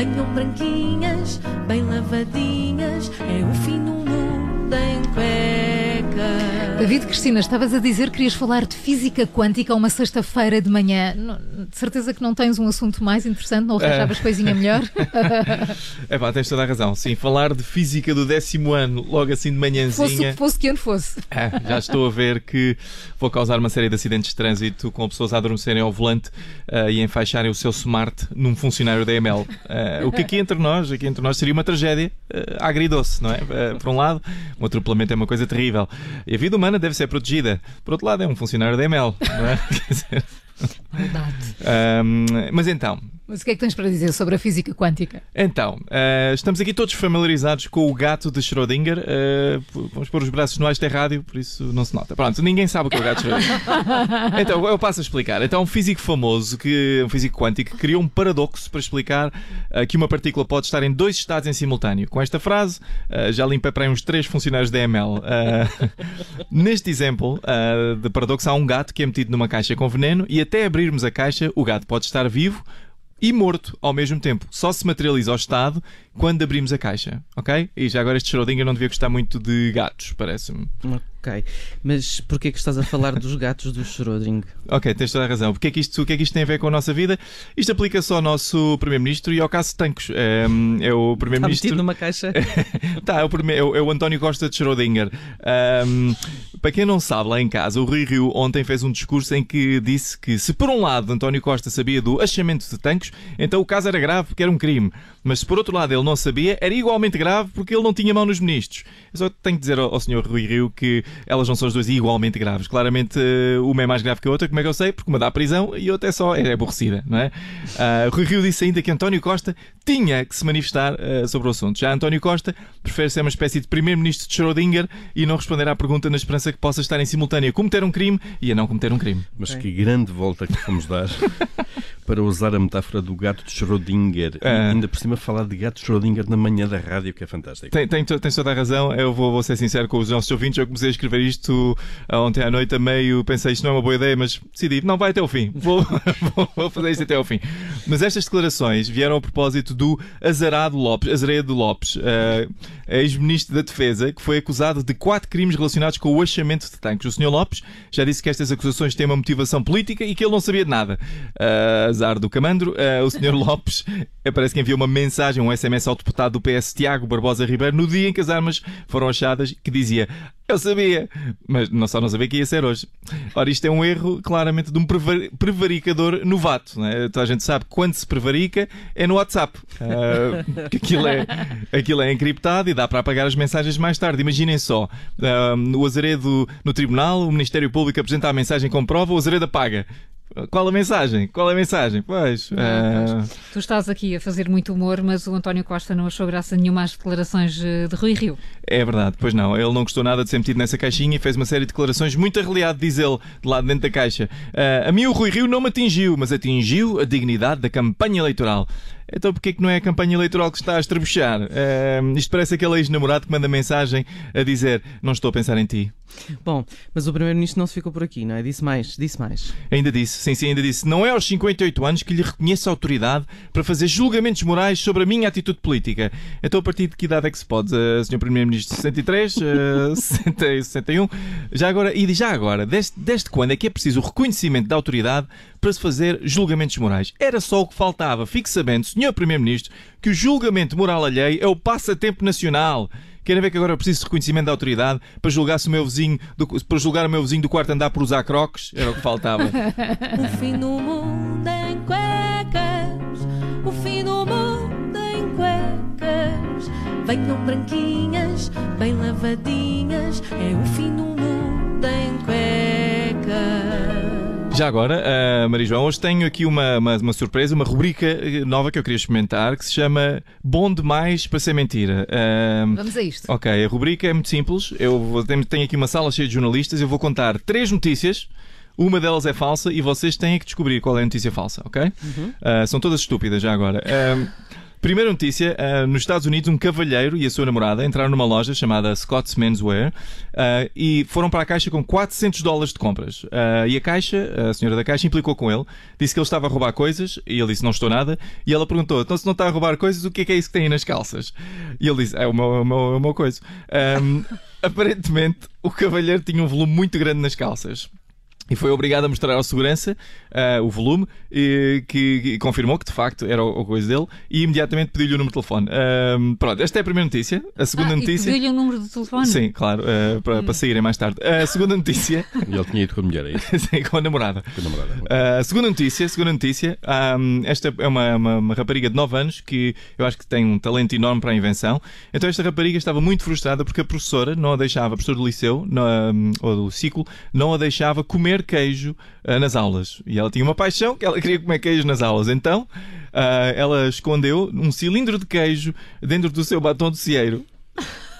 venham branquinhas, bem lavadinhas, é o fim do mundo em cuecas. David Cristina, estavas a dizer que querias falar de física quântica uma sexta-feira de manhã. De certeza que não tens um assunto mais interessante, não arranjavas coisinha melhor? É pá, tens toda a razão. Sim, falar de física do décimo ano, logo assim de fosse o manhãzinha. que fosse que ano fosse. É, já estou a ver que vou causar uma série de acidentes de trânsito com pessoas a adormecerem ao volante ah, e enfaixarem o seu smart num funcionário da EML. Ah, o que aqui entre nós, aqui entre nós seria uma tragédia ah, agridoce, não é? Ah, por um lado, um atropelamento é uma coisa terrível. E a vida humana deve ser protegida. Por outro lado, é um funcionário da EML, não é? Quer dizer, Maldade. ahm, mas então, Mas o que é que tens para dizer sobre a física quântica? Então, eh, estamos aqui todos familiarizados com o gato de Schrödinger. P- vamos pôr os braços no ar, isto é rádio, por isso não se nota. Pronto, ninguém sabe o que é o gato de Schrödinger. então, eu passo a explicar. Então, um físico famoso, que, um físico quântico, criou um paradoxo para explicar eh, que uma partícula pode estar em dois estados em simultâneo. Com esta frase, já limpa para aí uns três funcionários da ML. Neste exemplo de paradoxo, há um gato que é metido numa caixa com veneno e até abrirmos a caixa, o gato pode estar vivo e morto ao mesmo tempo. Só se materializa ao estado quando abrimos a caixa, ok? E já agora este Schrödinger não devia gostar muito de gatos, parece-me. Ok. Mas porquê que estás a falar dos gatos do Schrödinger? Ok, tens toda a razão. Porque é que isto, o que é que isto tem a ver com a nossa vida? Isto aplica só ao nosso Primeiro-Ministro e ao caso Tancos. É, é o Está Primeiro-Ministro. metido numa caixa? Tá, é o, primeiro, é o- é o António Costa de Schrödinger. Ahm, para quem não sabe, lá em casa, o Rui Rio ontem fez um discurso em que disse que se por um lado António Costa sabia do achamento de tanques, então o caso era grave porque era um crime. Mas se por outro lado ele não sabia, era igualmente grave porque ele não tinha mão nos ministros. Eu só tenho que dizer ao, ao Sr. Rui Rio que elas não são as duas igualmente graves. Claramente eh, uma é mais grave que a outra, como é que eu sei? Porque uma dá à prisão e a outra é só é aborrecida, não é? Ah, Rui Rio disse ainda que António Costa tinha que se manifestar eh, sobre o assunto. Já António Costa prefere ser uma espécie de primeiro-ministro de Schrödinger e não responder à pergunta na esperança que possa estar em simultâneo a cometer um crime e a não cometer um crime. Mas que grande volta que fomos dar para usar a metáfora do gato de Schrödinger. E Ah. ainda por cima falar de gato de Schrödinger na manhã da rádio, que é fantástico. Tem, tem, tens toda a razão. Eu vou, vou ser sincero com os nossos ouvintes. Eu comecei a escrever isto ah, ontem à noite a meio. Pensei isto não é uma boa ideia, mas decidi, não vai até o fim. Vou, vou, fazer isto até ao fim. Mas estas declarações vieram a propósito do Azarado Lopes, Azaredo Lopes, ah, ex-ministro da Defesa, que foi acusado de quatro crimes relacionados com o achamento de tanques. O Sr. Lopes já disse que estas acusações têm uma motivação política e que ele não sabia de nada. Ah, azar do Camandro. Ah, o Sr. Lopes eh, parece que enviou uma mensagem, um SMS ao deputado do PS, Tiago Barbosa Ribeiro, no dia em que as armas foram achadas, que dizia: Eu sabia, mas não só não sabia que ia ser hoje. Ora, isto é um erro claramente de um prevar- prevaricador novato. Né? Toda a gente sabe que quando se prevarica é no WhatsApp. Ah, que aquilo é, aquilo é encriptado e dá para apagar as mensagens mais tarde. Imaginem só: ah, o Azaredo no tribunal, o Ministério Público apresenta a mensagem com prova, o Azaredo apaga. Qual a mensagem? Qual a mensagem? Pois. ah, Tu estás aqui a fazer muito humor, mas o António Costa não achou graça nenhuma às declarações eh, de Rui Rio. É verdade, pois não. Ele não gostou nada de ser metido nessa caixinha e fez uma série de declarações muito arreliado, diz ele, de lá dentro da caixa. Ah, a mim o Rui Rio não me atingiu, mas atingiu a dignidade da campanha eleitoral. Então porquê que não é a campanha eleitoral que está a estrebuchar? Ah, isto parece aquele ex-namorado que manda mensagem a dizer não estou a pensar em ti. Bom, mas o Primeiro-Ministro não se ficou por aqui, não é? Disse mais, disse mais. Ainda disse, sim, sim, ainda disse. Não é aos 58 anos que lhe reconheço a autoridade para fazer julgamentos morais sobre a minha atitude política. Então, a partir de que idade é que se pode, uh, Sr. Primeiro-Ministro? 63? Uh, 60, 61? Já agora, e já agora, desde, desde quando é que é preciso o reconhecimento da autoridade para se fazer julgamentos morais? Era só o que faltava. Fique sabendo, Sr. Primeiro-Ministro, que o julgamento moral alheio é o passatempo nacional. Querem ver que agora eu preciso de reconhecimento da autoridade para julgar se o meu vizinho do, para julgar o meu vizinho do quarto andar por usar croques? Era o que faltava. O fim do mundo em cuecas, o fim do mundo em cuecas. Venham branquinhas, bem lavadinhas, é o fim do mundo Já agora, uh, Maria João, hoje tenho aqui uma, uma, uma surpresa, uma rubrica eh, nova que eu queria experimentar que se chama Bom Demais para Ser Mentira. Uh, Vamos a isto. ok, a rubrica é muito simples. Eu vou, tenho, aqui uma sala cheia de jornalistas. Eu vou contar três notícias. Uma delas é falsa e vocês têm que descobrir qual é a notícia falsa, ok? Uh, são todas estúpidas já agora. Uh, Primeira notícia: uh, nos Estados Unidos, um cavalheiro e a sua namorada entraram numa loja chamada Scott's Menswear uh, e foram para a caixa com 400 dólares de compras. Uh, e a caixa, a senhora da caixa, implicou com ele, disse que ele estava a roubar coisas e ele disse: Não estou nada. E ela perguntou: Então, se não está a roubar coisas, o que é, que é isso que tem aí nas calças? E ele disse: É o meu, é o meu, é o meu coisa. Um, aparentemente, o cavalheiro tinha um volume muito grande nas calças e foi obrigado a mostrar ao segurança uh, o volume, e, que, que, confirmou que de facto era o, o coisa dele e imediatamente pediu-lhe o número de telefone. Uh, pronto, esta é a primeira notícia. A segunda ah, notícia. Pediu-lhe o número de telefone? Sim, claro, uh, para, hum. para saírem mais tarde. A segunda notícia. e ele tinha ido com a mulher, é isso? Sim, com a namorada. Com a namorada. A segunda notícia, segunda notícia. Um, esta é uma, uma, uma, rapariga de 9 anos que eu acho que tem um talento enorme para a invenção. Então esta rapariga estava muito frustrada porque a professora não a deixava, a professora do liceu, no, um, ou do ciclo, não a deixava comer queijo uh, nas aulas. E ela tinha uma paixão que ela queria comer queijo nas aulas. Então uh, ela escondeu um cilindro de queijo dentro do seu batom de cieiro.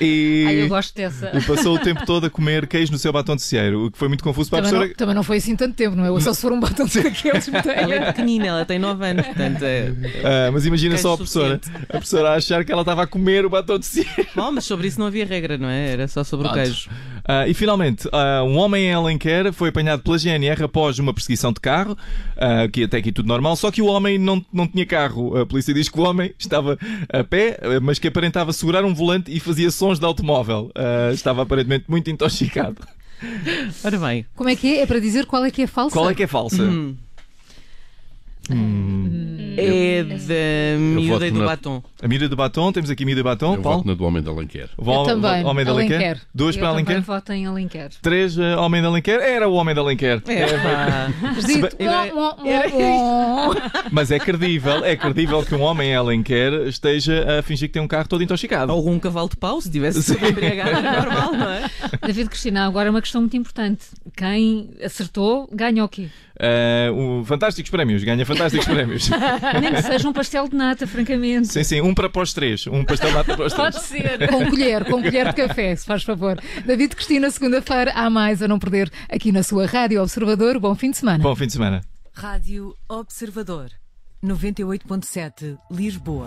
E, Ai, eu gosto dessa. E passou o tempo todo a comer queijo no seu batom de cieiro, o que foi muito confuso para também a professora. Não, também não foi assim tanto tempo, não é? Ou só se for um batom de daqueles. ela é pequenina, ela tem 9 anos, portanto é. Ah, mas imagina só a professora, a professora a achar que ela estava a comer o batom de cieiro. Bom, mas sobre isso não havia regra, não é? Era só sobre Pronto. o queijo. Uh, e finalmente, uh, um homem em Alenquer foi apanhado pela GNR após uma perseguição de carro, uh, que até aqui tudo normal, só que o homem não, não tinha carro. A polícia diz que o homem estava a pé, mas que aparentava segurar um volante e fazia sons de automóvel. estava aparentemente muito intoxicado. Ora bem. Como é que é? É para dizer qual é que é falsa? Qual é que é falsa? Hum. Hum. É da miúda e do na... batom. A miúda do batom, temos aqui a miúda do batom. Eu Paulo? voto na do Homem da Alenquer. Eu também. Homem da Alenquer. Alenquer. Duas Eu para Alenquer. Eu voto em Alenquer. Três, uh, Homem da Alenquer. Era o Homem da Alenquer. É, Mas é credível, é credível que um homem em Alenquer esteja a fingir que tem um carro todo intoxicado. Algum cavalo de pau, se tivesse embriagado, normal, não é? David Cristina, agora é uma questão muito importante. Quem acertou ganha o quê? Uh, um, fantásticos prémios, ganha fantásticos prémios. Nem que seja um pastel de nata, francamente. Sim, sim, um para pós três. Um pastel de nata para os três. Pode ser. Com colher, com colher de café, se faz favor. David Cristina, segunda-feira, há mais a não perder aqui na sua Rádio Observador. Bom fim de semana. Bom fim de semana. Rádio Observador, 98.7, Lisboa.